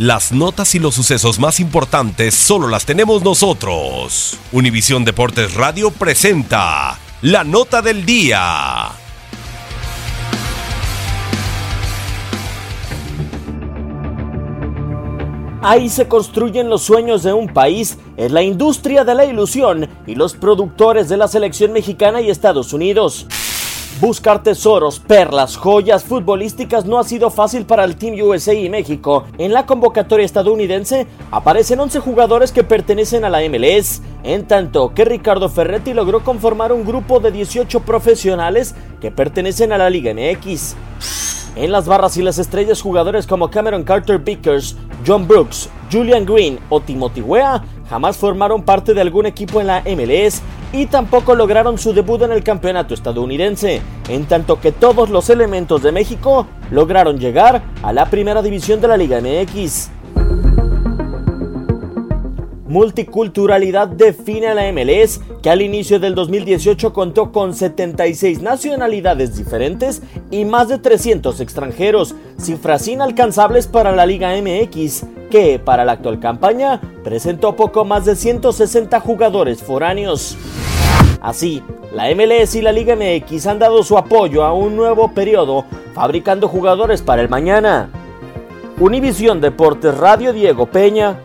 Las notas y los sucesos más importantes solo las tenemos nosotros. Univisión Deportes Radio presenta la nota del día. Ahí se construyen los sueños de un país, es la industria de la ilusión y los productores de la selección mexicana y Estados Unidos. Buscar tesoros, perlas, joyas futbolísticas no ha sido fácil para el Team USA y México. En la convocatoria estadounidense aparecen 11 jugadores que pertenecen a la MLS, en tanto que Ricardo Ferretti logró conformar un grupo de 18 profesionales que pertenecen a la Liga MX. En las barras y las estrellas jugadores como Cameron Carter Vickers, John Brooks, Julian Green o Timothy Weah jamás formaron parte de algún equipo en la MLS y tampoco lograron su debut en el campeonato estadounidense, en tanto que todos los elementos de México lograron llegar a la primera división de la Liga MX. Multiculturalidad define a la MLS, que al inicio del 2018 contó con 76 nacionalidades diferentes y más de 300 extranjeros, cifras inalcanzables para la Liga MX, que para la actual campaña presentó poco más de 160 jugadores foráneos. Así, la MLS y la Liga MX han dado su apoyo a un nuevo periodo, fabricando jugadores para el mañana. Univisión Deportes Radio Diego Peña,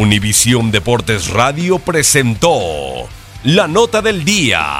Univisión Deportes Radio presentó la nota del día.